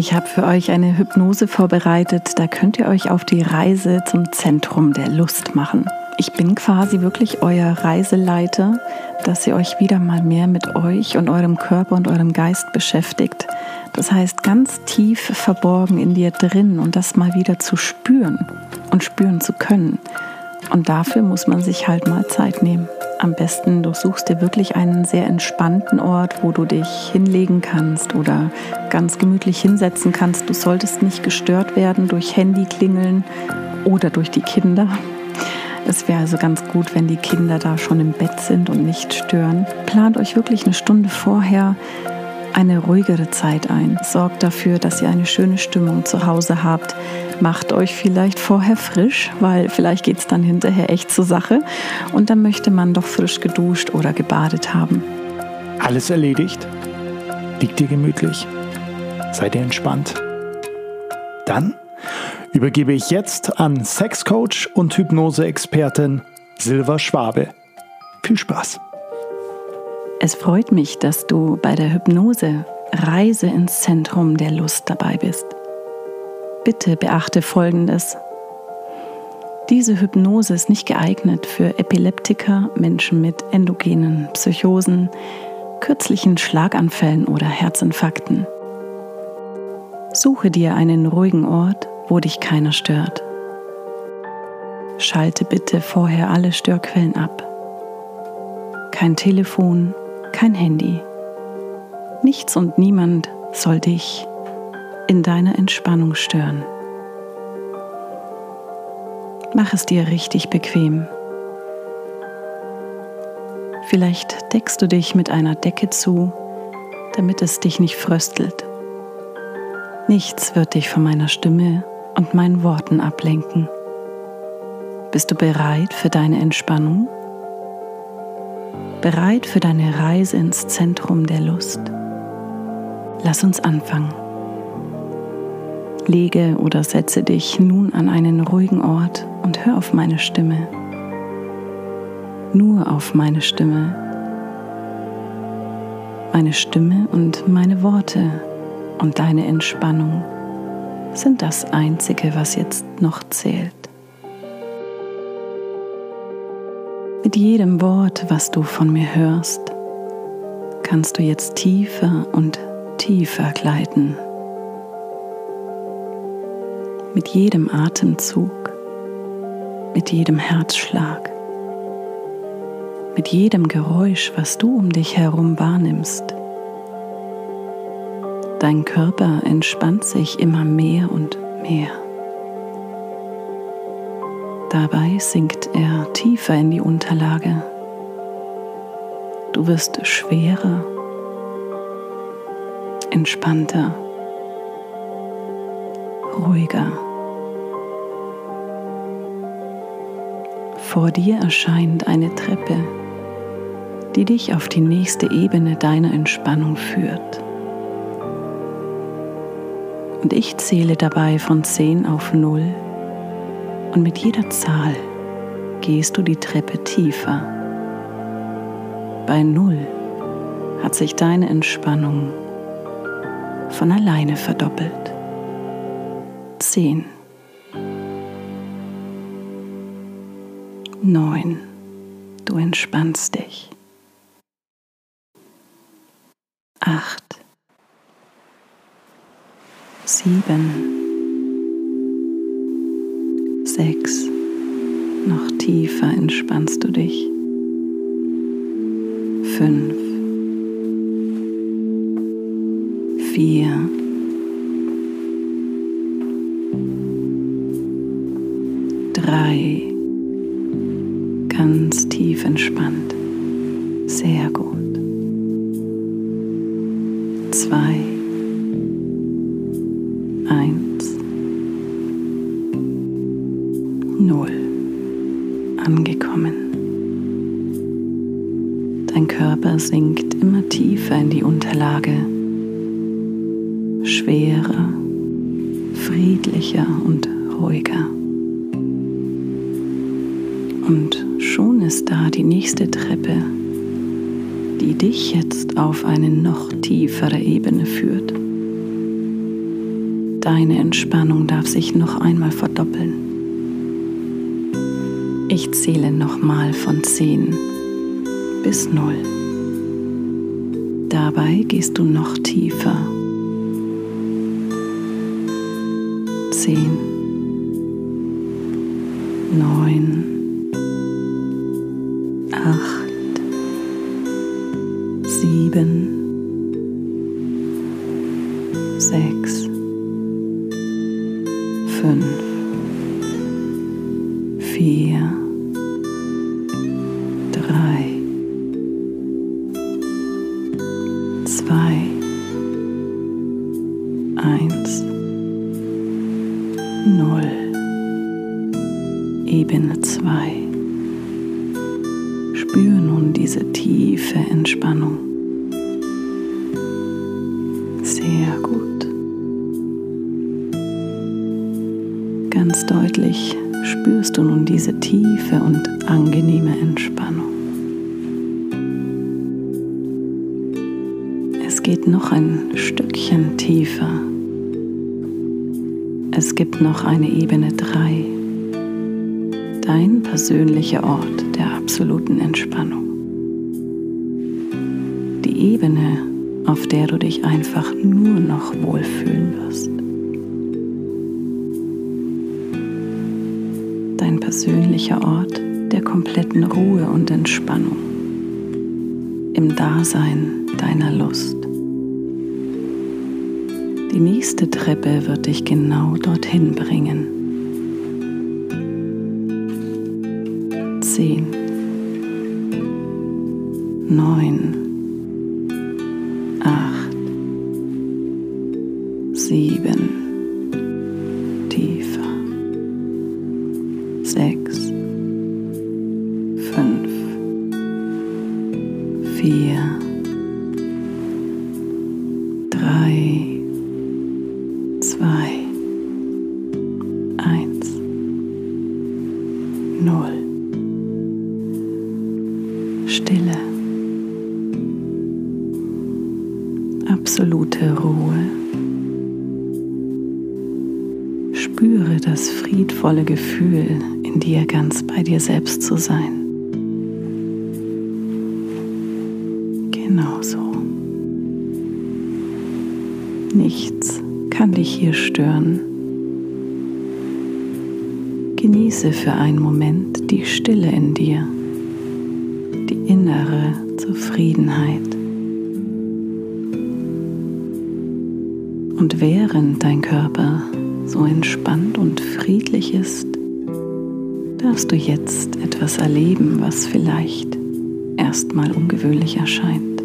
Ich habe für euch eine Hypnose vorbereitet, da könnt ihr euch auf die Reise zum Zentrum der Lust machen. Ich bin quasi wirklich euer Reiseleiter, dass ihr euch wieder mal mehr mit euch und eurem Körper und eurem Geist beschäftigt. Das heißt, ganz tief verborgen in dir drin und das mal wieder zu spüren und spüren zu können. Und dafür muss man sich halt mal Zeit nehmen. Am besten, du suchst dir wirklich einen sehr entspannten Ort, wo du dich hinlegen kannst oder ganz gemütlich hinsetzen kannst. Du solltest nicht gestört werden durch Handyklingeln oder durch die Kinder. Es wäre also ganz gut, wenn die Kinder da schon im Bett sind und nicht stören. Plant euch wirklich eine Stunde vorher eine ruhigere Zeit ein. Sorgt dafür, dass ihr eine schöne Stimmung zu Hause habt. Macht euch vielleicht vorher frisch, weil vielleicht geht es dann hinterher echt zur Sache. Und dann möchte man doch frisch geduscht oder gebadet haben. Alles erledigt? Liegt ihr gemütlich? Seid ihr entspannt? Dann übergebe ich jetzt an Sexcoach und Hypnose-Expertin Silva Schwabe. Viel Spaß! Es freut mich, dass du bei der Hypnose Reise ins Zentrum der Lust dabei bist. Bitte beachte Folgendes. Diese Hypnose ist nicht geeignet für Epileptiker, Menschen mit endogenen Psychosen, kürzlichen Schlaganfällen oder Herzinfarkten. Suche dir einen ruhigen Ort, wo dich keiner stört. Schalte bitte vorher alle Störquellen ab. Kein Telefon, kein Handy. Nichts und niemand soll dich in deiner Entspannung stören. Mach es dir richtig bequem. Vielleicht deckst du dich mit einer Decke zu, damit es dich nicht fröstelt. Nichts wird dich von meiner Stimme und meinen Worten ablenken. Bist du bereit für deine Entspannung? Bereit für deine Reise ins Zentrum der Lust. Lass uns anfangen. Lege oder setze dich nun an einen ruhigen Ort und hör auf meine Stimme. Nur auf meine Stimme. Meine Stimme und meine Worte und deine Entspannung sind das Einzige, was jetzt noch zählt. Mit jedem Wort, was du von mir hörst, kannst du jetzt tiefer und tiefer gleiten. Mit jedem Atemzug, mit jedem Herzschlag, mit jedem Geräusch, was du um dich herum wahrnimmst. Dein Körper entspannt sich immer mehr und mehr. Dabei sinkt er tiefer in die Unterlage. Du wirst schwerer, entspannter, ruhiger. Vor dir erscheint eine Treppe, die dich auf die nächste Ebene deiner Entspannung führt. Und ich zähle dabei von 10 auf 0 und mit jeder Zahl gehst du die Treppe tiefer. Bei Null hat sich deine Entspannung von alleine verdoppelt. Zehn. Neun. Du entspannst dich. Acht. Sieben sechs. Noch tiefer entspannst du dich. Fünf. Vier. Drei. Ganz tief entspannt. Sehr gut. Zwei. Eins. Sinkt immer tiefer in die Unterlage, schwerer, friedlicher und ruhiger. Und schon ist da die nächste Treppe, die dich jetzt auf eine noch tiefere Ebene führt. Deine Entspannung darf sich noch einmal verdoppeln. Ich zähle nochmal von 10 bis 0. Dabei gehst du noch tiefer. 10, 9, 8, 7, 6, 5, 4, Dein persönlicher Ort der absoluten Entspannung. Die Ebene, auf der du dich einfach nur noch wohlfühlen wirst. Dein persönlicher Ort der kompletten Ruhe und Entspannung. Im Dasein deiner Lust. Die nächste Treppe wird dich genau dorthin bringen. Neun, acht, sieben, tiefer, sechs, fünf, vier, innere Zufriedenheit. Und während dein Körper so entspannt und friedlich ist, darfst du jetzt etwas erleben, was vielleicht erstmal ungewöhnlich erscheint.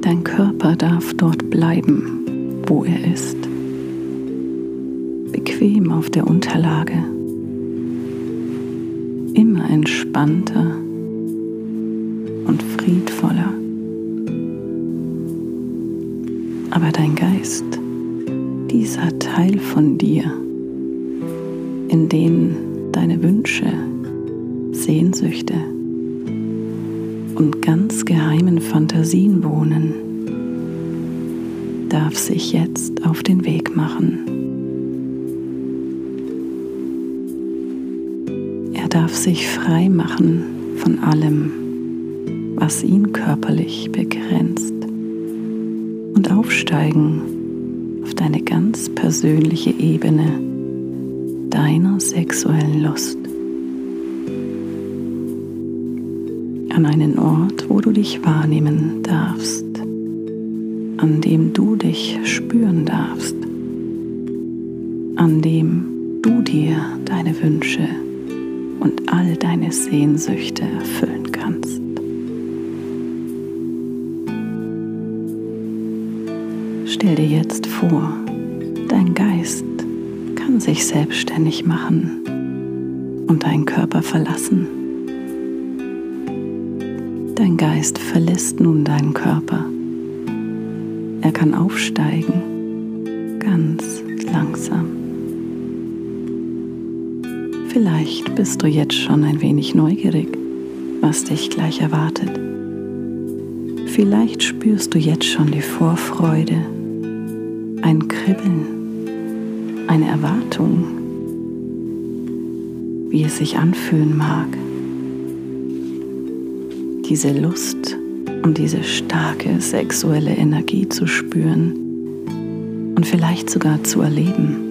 Dein Körper darf dort bleiben, wo er ist. Bequem auf der Unterlage. Entspannter und friedvoller. Aber dein Geist, dieser Teil von dir, in dem deine Wünsche, Sehnsüchte, und ganz geheimen Fantasien wohnen, darf sich jetzt auf den Weg machen. Darf sich frei machen von allem, was ihn körperlich begrenzt und aufsteigen auf deine ganz persönliche Ebene deiner sexuellen Lust. an einen Ort, wo du dich wahrnehmen darfst, an dem du dich spüren darfst, an dem du dir deine Wünsche all deine Sehnsüchte erfüllen kannst. Stell dir jetzt vor, dein Geist kann sich selbstständig machen und deinen Körper verlassen. Dein Geist verlässt nun deinen Körper. Er kann aufsteigen, ganz langsam. Vielleicht bist du jetzt schon ein wenig neugierig, was dich gleich erwartet. Vielleicht spürst du jetzt schon die Vorfreude, ein Kribbeln, eine Erwartung, wie es sich anfühlen mag. Diese Lust und diese starke sexuelle Energie zu spüren und vielleicht sogar zu erleben.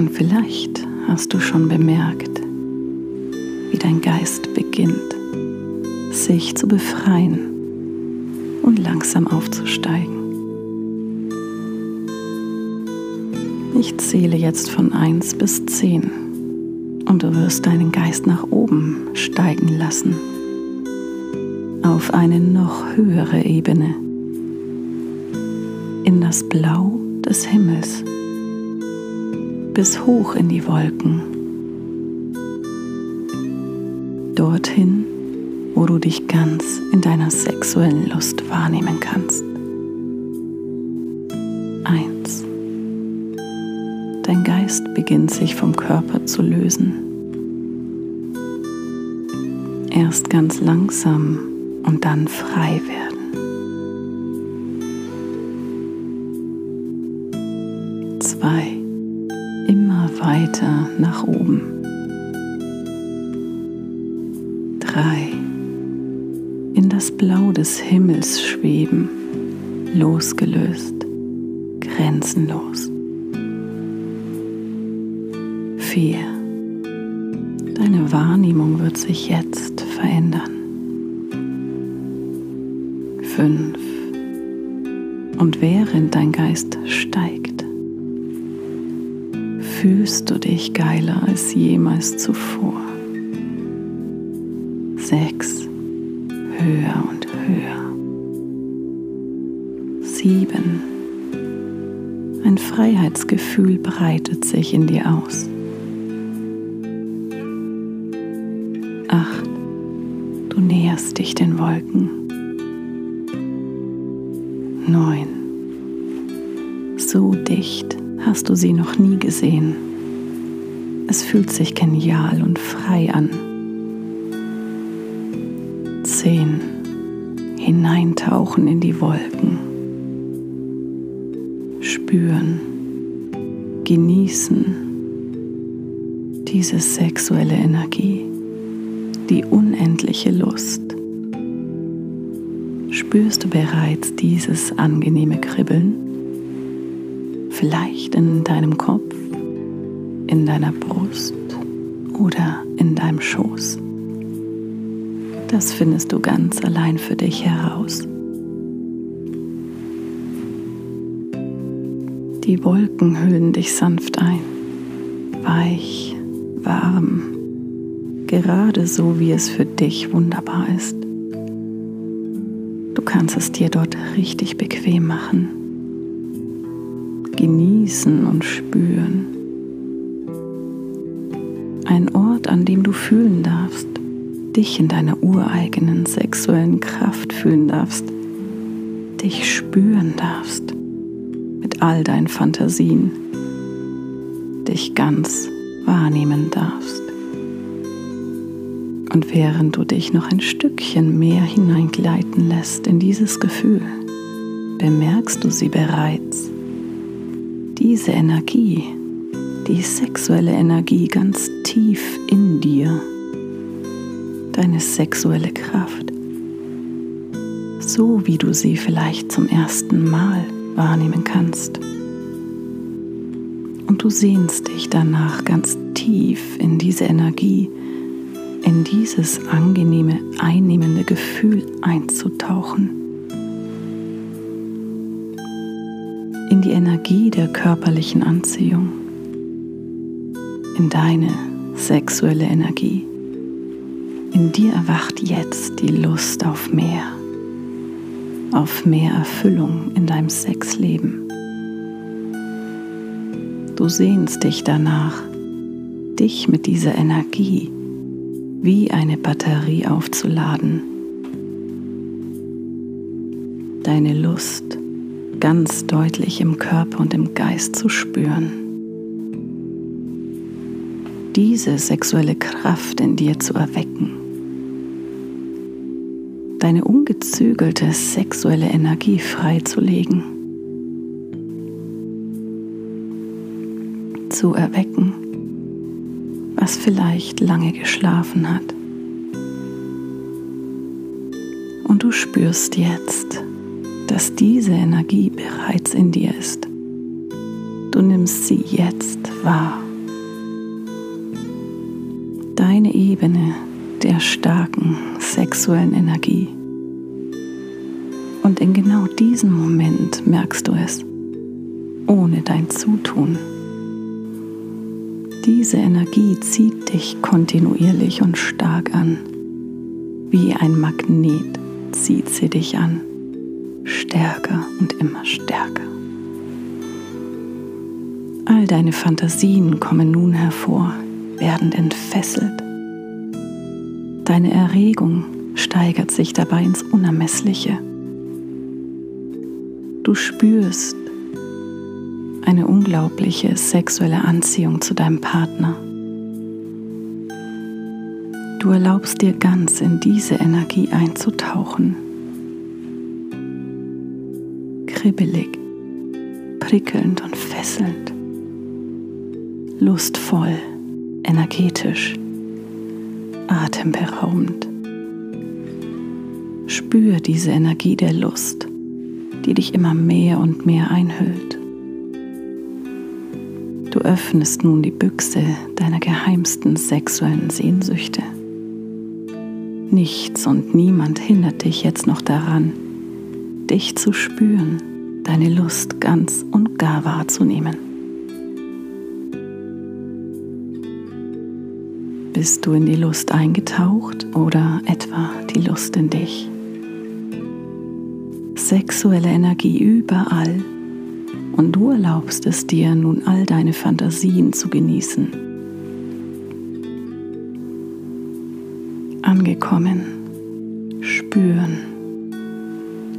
Und vielleicht hast du schon bemerkt, wie dein Geist beginnt, sich zu befreien und langsam aufzusteigen. Ich zähle jetzt von 1 bis 10 und du wirst deinen Geist nach oben steigen lassen, auf eine noch höhere Ebene, in das Blau des Himmels, bis hoch in die Wolken, dorthin, wo du dich ganz in deiner sexuellen Lust wahrnehmen kannst. Dein Geist beginnt sich vom Körper zu lösen. Erst ganz langsam und dann frei werden. Des Himmels schweben, losgelöst, grenzenlos. 4. Deine Wahrnehmung wird sich jetzt verändern. 5. Und während dein Geist steigt, fühlst du dich geiler als jemals zuvor. 6. Höher und höher. 7. Ein Freiheitsgefühl breitet sich in dir aus. 8. Du näherst dich den Wolken. 9. So dicht hast du sie noch nie gesehen. Es fühlt sich genial und frei an. 10. Hineintauchen in die Wolken. Spüren. Genießen diese sexuelle Energie die unendliche Lust. Spürst du bereits dieses angenehme Kribbeln? Vielleicht in deinem Kopf, in deiner Brust oder in deinem Schoß. Das findest du ganz allein für dich heraus. Die Wolken hüllen dich sanft ein, weich, warm gerade so, wie es für dich wunderbar ist. Du kannst es dir dort richtig bequem machen, genießen und spüren. Ein Ort, an dem du fühlen darfst, dich in deiner ureigenen sexuellen Kraft fühlen darfst, dich spüren darfst mit all deinen Fantasien, dich ganz wahrnehmen darfst. Und während du dich noch ein Stückchen mehr hineingleiten lässt in dieses Gefühl, bemerkst du sie bereits. Diese Energie, die sexuelle Energie ganz tief in dir, deine sexuelle Kraft, so wie du sie vielleicht zum ersten Mal wahrnehmen kannst. Und du sehnst dich danach ganz tief in diese Energie, in dieses angenehme, einnehmende Gefühl einzutauchen. In die Energie der körperlichen Anziehung. In deine sexuelle Energie. In dir erwacht jetzt die Lust auf mehr. Auf mehr Erfüllung in deinem Sexleben. Du sehnst dich danach, dich mit dieser Energie wie eine Batterie aufzuladen. Deine Lust ganz deutlich im Körper und im Geist zu spüren. Diese sexuelle Kraft in dir zu erwecken, deine ungezügelte sexuelle Energie freizulegen, zu erwecken, was vielleicht lange geschlafen hat. Und du spürst jetzt, dass diese Energie bereits in dir ist. Du nimmst sie jetzt wahr. Deine Ebene der starken sexuellen Energie. Und in genau diesem Moment merkst du es, ohne dein Zutun. Diese Energie zieht dich kontinuierlich und stark an. Wie ein Magnet zieht sie dich an. Stärker und immer stärker. All deine Fantasien kommen nun hervor, werden entfesselt. Deine Erregung steigert sich dabei ins Unermessliche. Du spürst eine unglaubliche sexuelle Anziehung zu deinem Partner. Du erlaubst dir ganz in diese Energie einzutauchen. Kribbelig, prickelnd und fesselnd lustvoll, energetisch, atemberaubend. Spür diese Energie der Lust, die dich immer mehr und mehr einhüllt. Du öffnest nun die Büchse deiner geheimsten sexuellen Sehnsüchte. Nichts und niemand hindert dich jetzt noch daran, dich zu spüren, deine Lust ganz und gar wahrzunehmen. Bist du in die Lust eingetaucht oder etwa die Lust in dich? Sexuelle Energie überall und du erlaubst es dir nun all deine Fantasien zu genießen. Angekommen, spüren,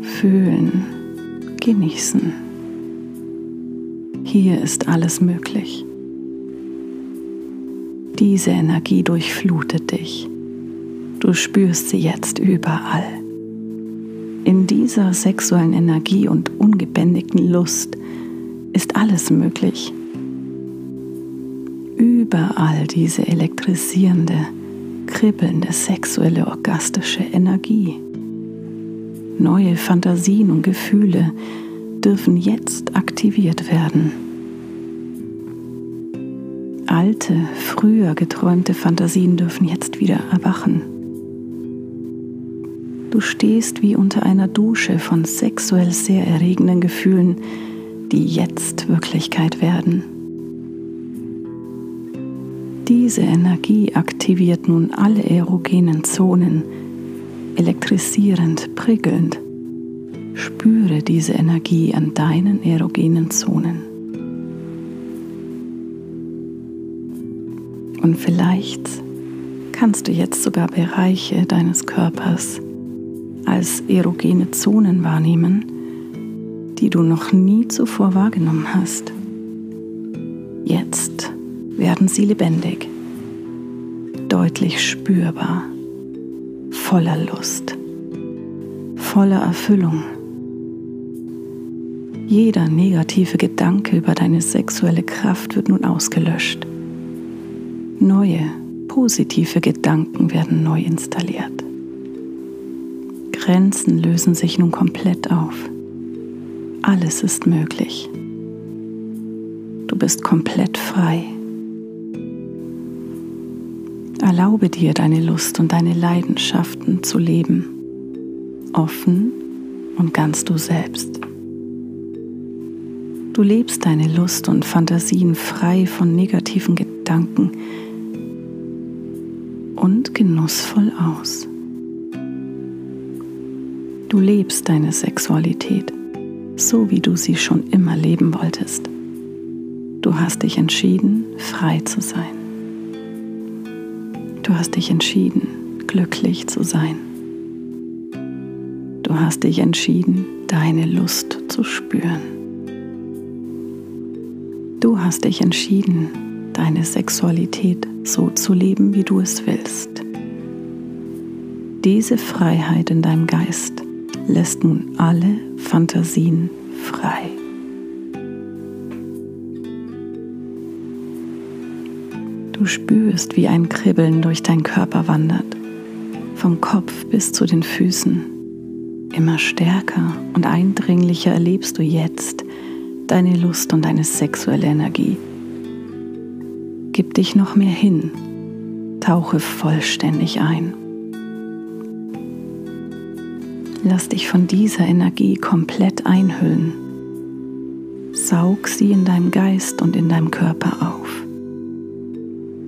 fühlen, genießen. Hier ist alles möglich. Diese Energie durchflutet dich. Du spürst sie jetzt überall. In dieser sexuellen Energie und ungebändigten Lust ist alles möglich. Überall diese elektrisierende, kribbelnde sexuelle orgastische Energie. Neue Fantasien und Gefühle dürfen jetzt aktiviert werden alte, früher geträumte Fantasien dürfen jetzt wieder erwachen. Du stehst wie unter einer Dusche von sexuell sehr erregenden Gefühlen, die jetzt Wirklichkeit werden. Diese Energie aktiviert nun alle erogenen Zonen, elektrisierend, prickelnd. Spüre diese Energie an deinen erogenen Zonen. Und vielleicht kannst du jetzt sogar Bereiche deines Körpers als erogene Zonen wahrnehmen, die du noch nie zuvor wahrgenommen hast. Jetzt werden sie lebendig, deutlich spürbar, voller Lust, voller Erfüllung. Jeder negative Gedanke über deine sexuelle Kraft wird nun ausgelöscht. Neue, positive Gedanken werden neu installiert. Grenzen lösen sich nun komplett auf. Alles ist möglich. Du bist komplett frei. Erlaube dir deine Lust und deine Leidenschaften zu leben, offen und ganz du selbst. Du lebst deine Lust und Fantasien frei von negativen Gedanken, genussvoll aus. Du lebst deine Sexualität, so wie du sie schon immer leben wolltest. Du hast dich entschieden, frei zu sein. Du hast dich entschieden, glücklich zu sein. Du hast dich entschieden, deine Lust zu spüren. Du hast dich entschieden, deine Sexualität so zu leben, wie du es willst. Diese Freiheit in deinem Geist lässt nun alle Fantasien frei. Du spürst, wie ein Kribbeln durch deinen Körper wandert, vom Kopf bis zu den Füßen. Immer stärker und eindringlicher erlebst du jetzt deine Lust und deine sexuelle Energie. Gib dich noch mehr hin, tauche vollständig ein. Lass dich von dieser Energie komplett einhüllen. Saug sie in deinem Geist und in deinem Körper auf.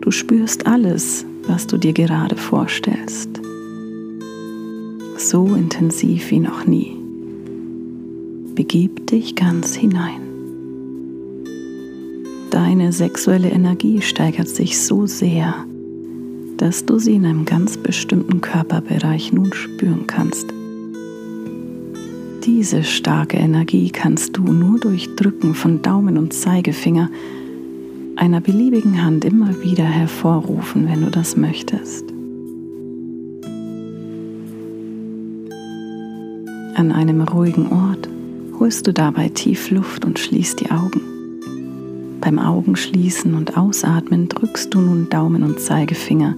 Du spürst alles, was du dir gerade vorstellst. So intensiv wie noch nie. Begib dich ganz hinein. Deine sexuelle Energie steigert sich so sehr, dass du sie in einem ganz bestimmten Körperbereich nun spüren kannst. Diese starke Energie kannst du nur durch Drücken von Daumen und Zeigefinger einer beliebigen Hand immer wieder hervorrufen, wenn du das möchtest. An einem ruhigen Ort holst du dabei tief Luft und schließt die Augen. Beim Augenschließen und Ausatmen drückst du nun Daumen und Zeigefinger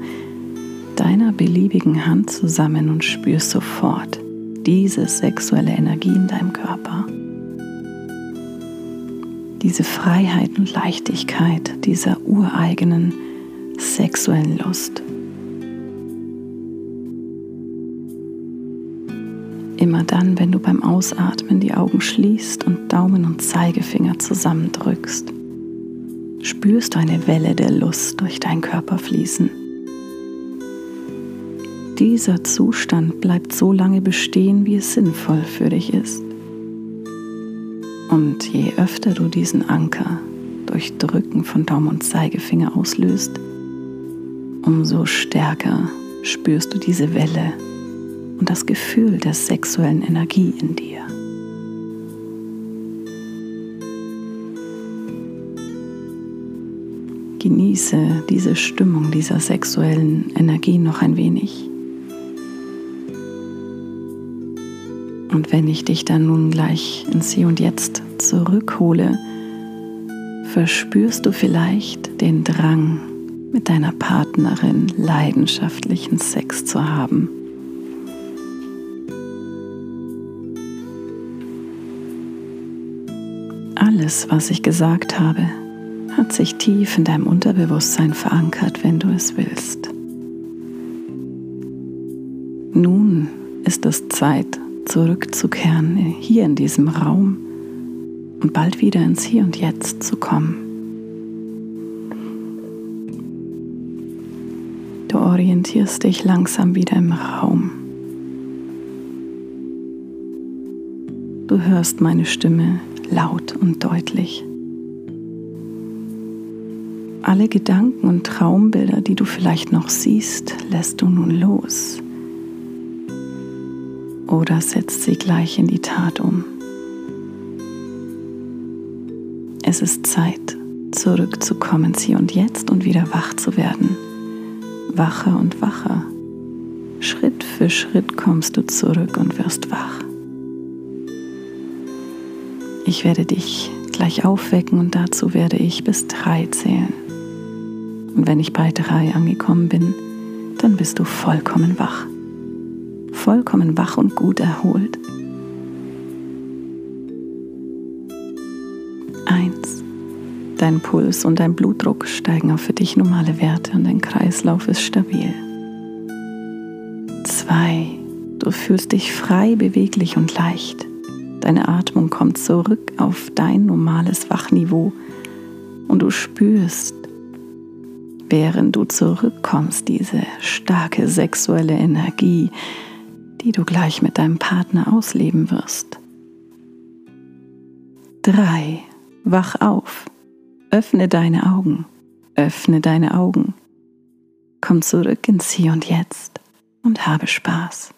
deiner beliebigen Hand zusammen und spürst sofort diese sexuelle Energie in deinem Körper diese Freiheit und Leichtigkeit dieser ureigenen sexuellen Lust. Immer dann, wenn du beim Ausatmen die Augen schließt und Daumen und Zeigefinger zusammendrückst, spürst du eine Welle der Lust durch deinen Körper fließen. Dieser Zustand bleibt so lange bestehen, wie es sinnvoll für dich ist. Und je öfter du diesen Anker durch Drücken von Daumen und Zeigefinger auslöst, umso stärker spürst du diese Welle und das Gefühl der sexuellen Energie in dir. Genieße diese Stimmung dieser sexuellen Energie noch ein wenig. Und wenn ich dich dann nun gleich ins Hier und Jetzt zurückhole, verspürst du vielleicht den Drang, mit deiner Partnerin leidenschaftlichen Sex zu haben. Alles, was ich gesagt habe, hat sich tief in deinem Unterbewusstsein verankert, wenn du es willst. Nun ist es Zeit, zurückzukehren, hier in diesem Raum und bald wieder ins Hier und Jetzt zu kommen. Du orientierst dich langsam wieder im Raum. Du hörst meine Stimme laut und deutlich. Alle Gedanken und Traumbilder, die du vielleicht noch siehst, lässt du nun los oder setzt sie gleich in die Tat um. Es ist Zeit, zurückzukommen, hier und jetzt und wieder wach zu werden. Wacher und wacher. Schritt für Schritt kommst du zurück und wirst wach. Ich werde dich gleich aufwecken und dazu werde ich bis drei zählen. Und wenn ich bei drei angekommen bin, dann bist du vollkommen wach vollkommen wach und gut erholt. Eins. Dein Puls und dein Blutdruck steigen auf für dich normale Werte und dein Kreislauf ist stabil. Zwei. Du fühlst dich frei, beweglich und leicht. Deine Atmung kommt zurück auf dein normales Wachniveau und du spürst, während du zurückkommst, diese starke sexuelle Energie, die du gleich mit deinem Partner ausleben wirst. 3. Wach auf. Öffne deine Augen. Öffne deine Augen. Komm zurück ins Hier und Jetzt und habe Spaß.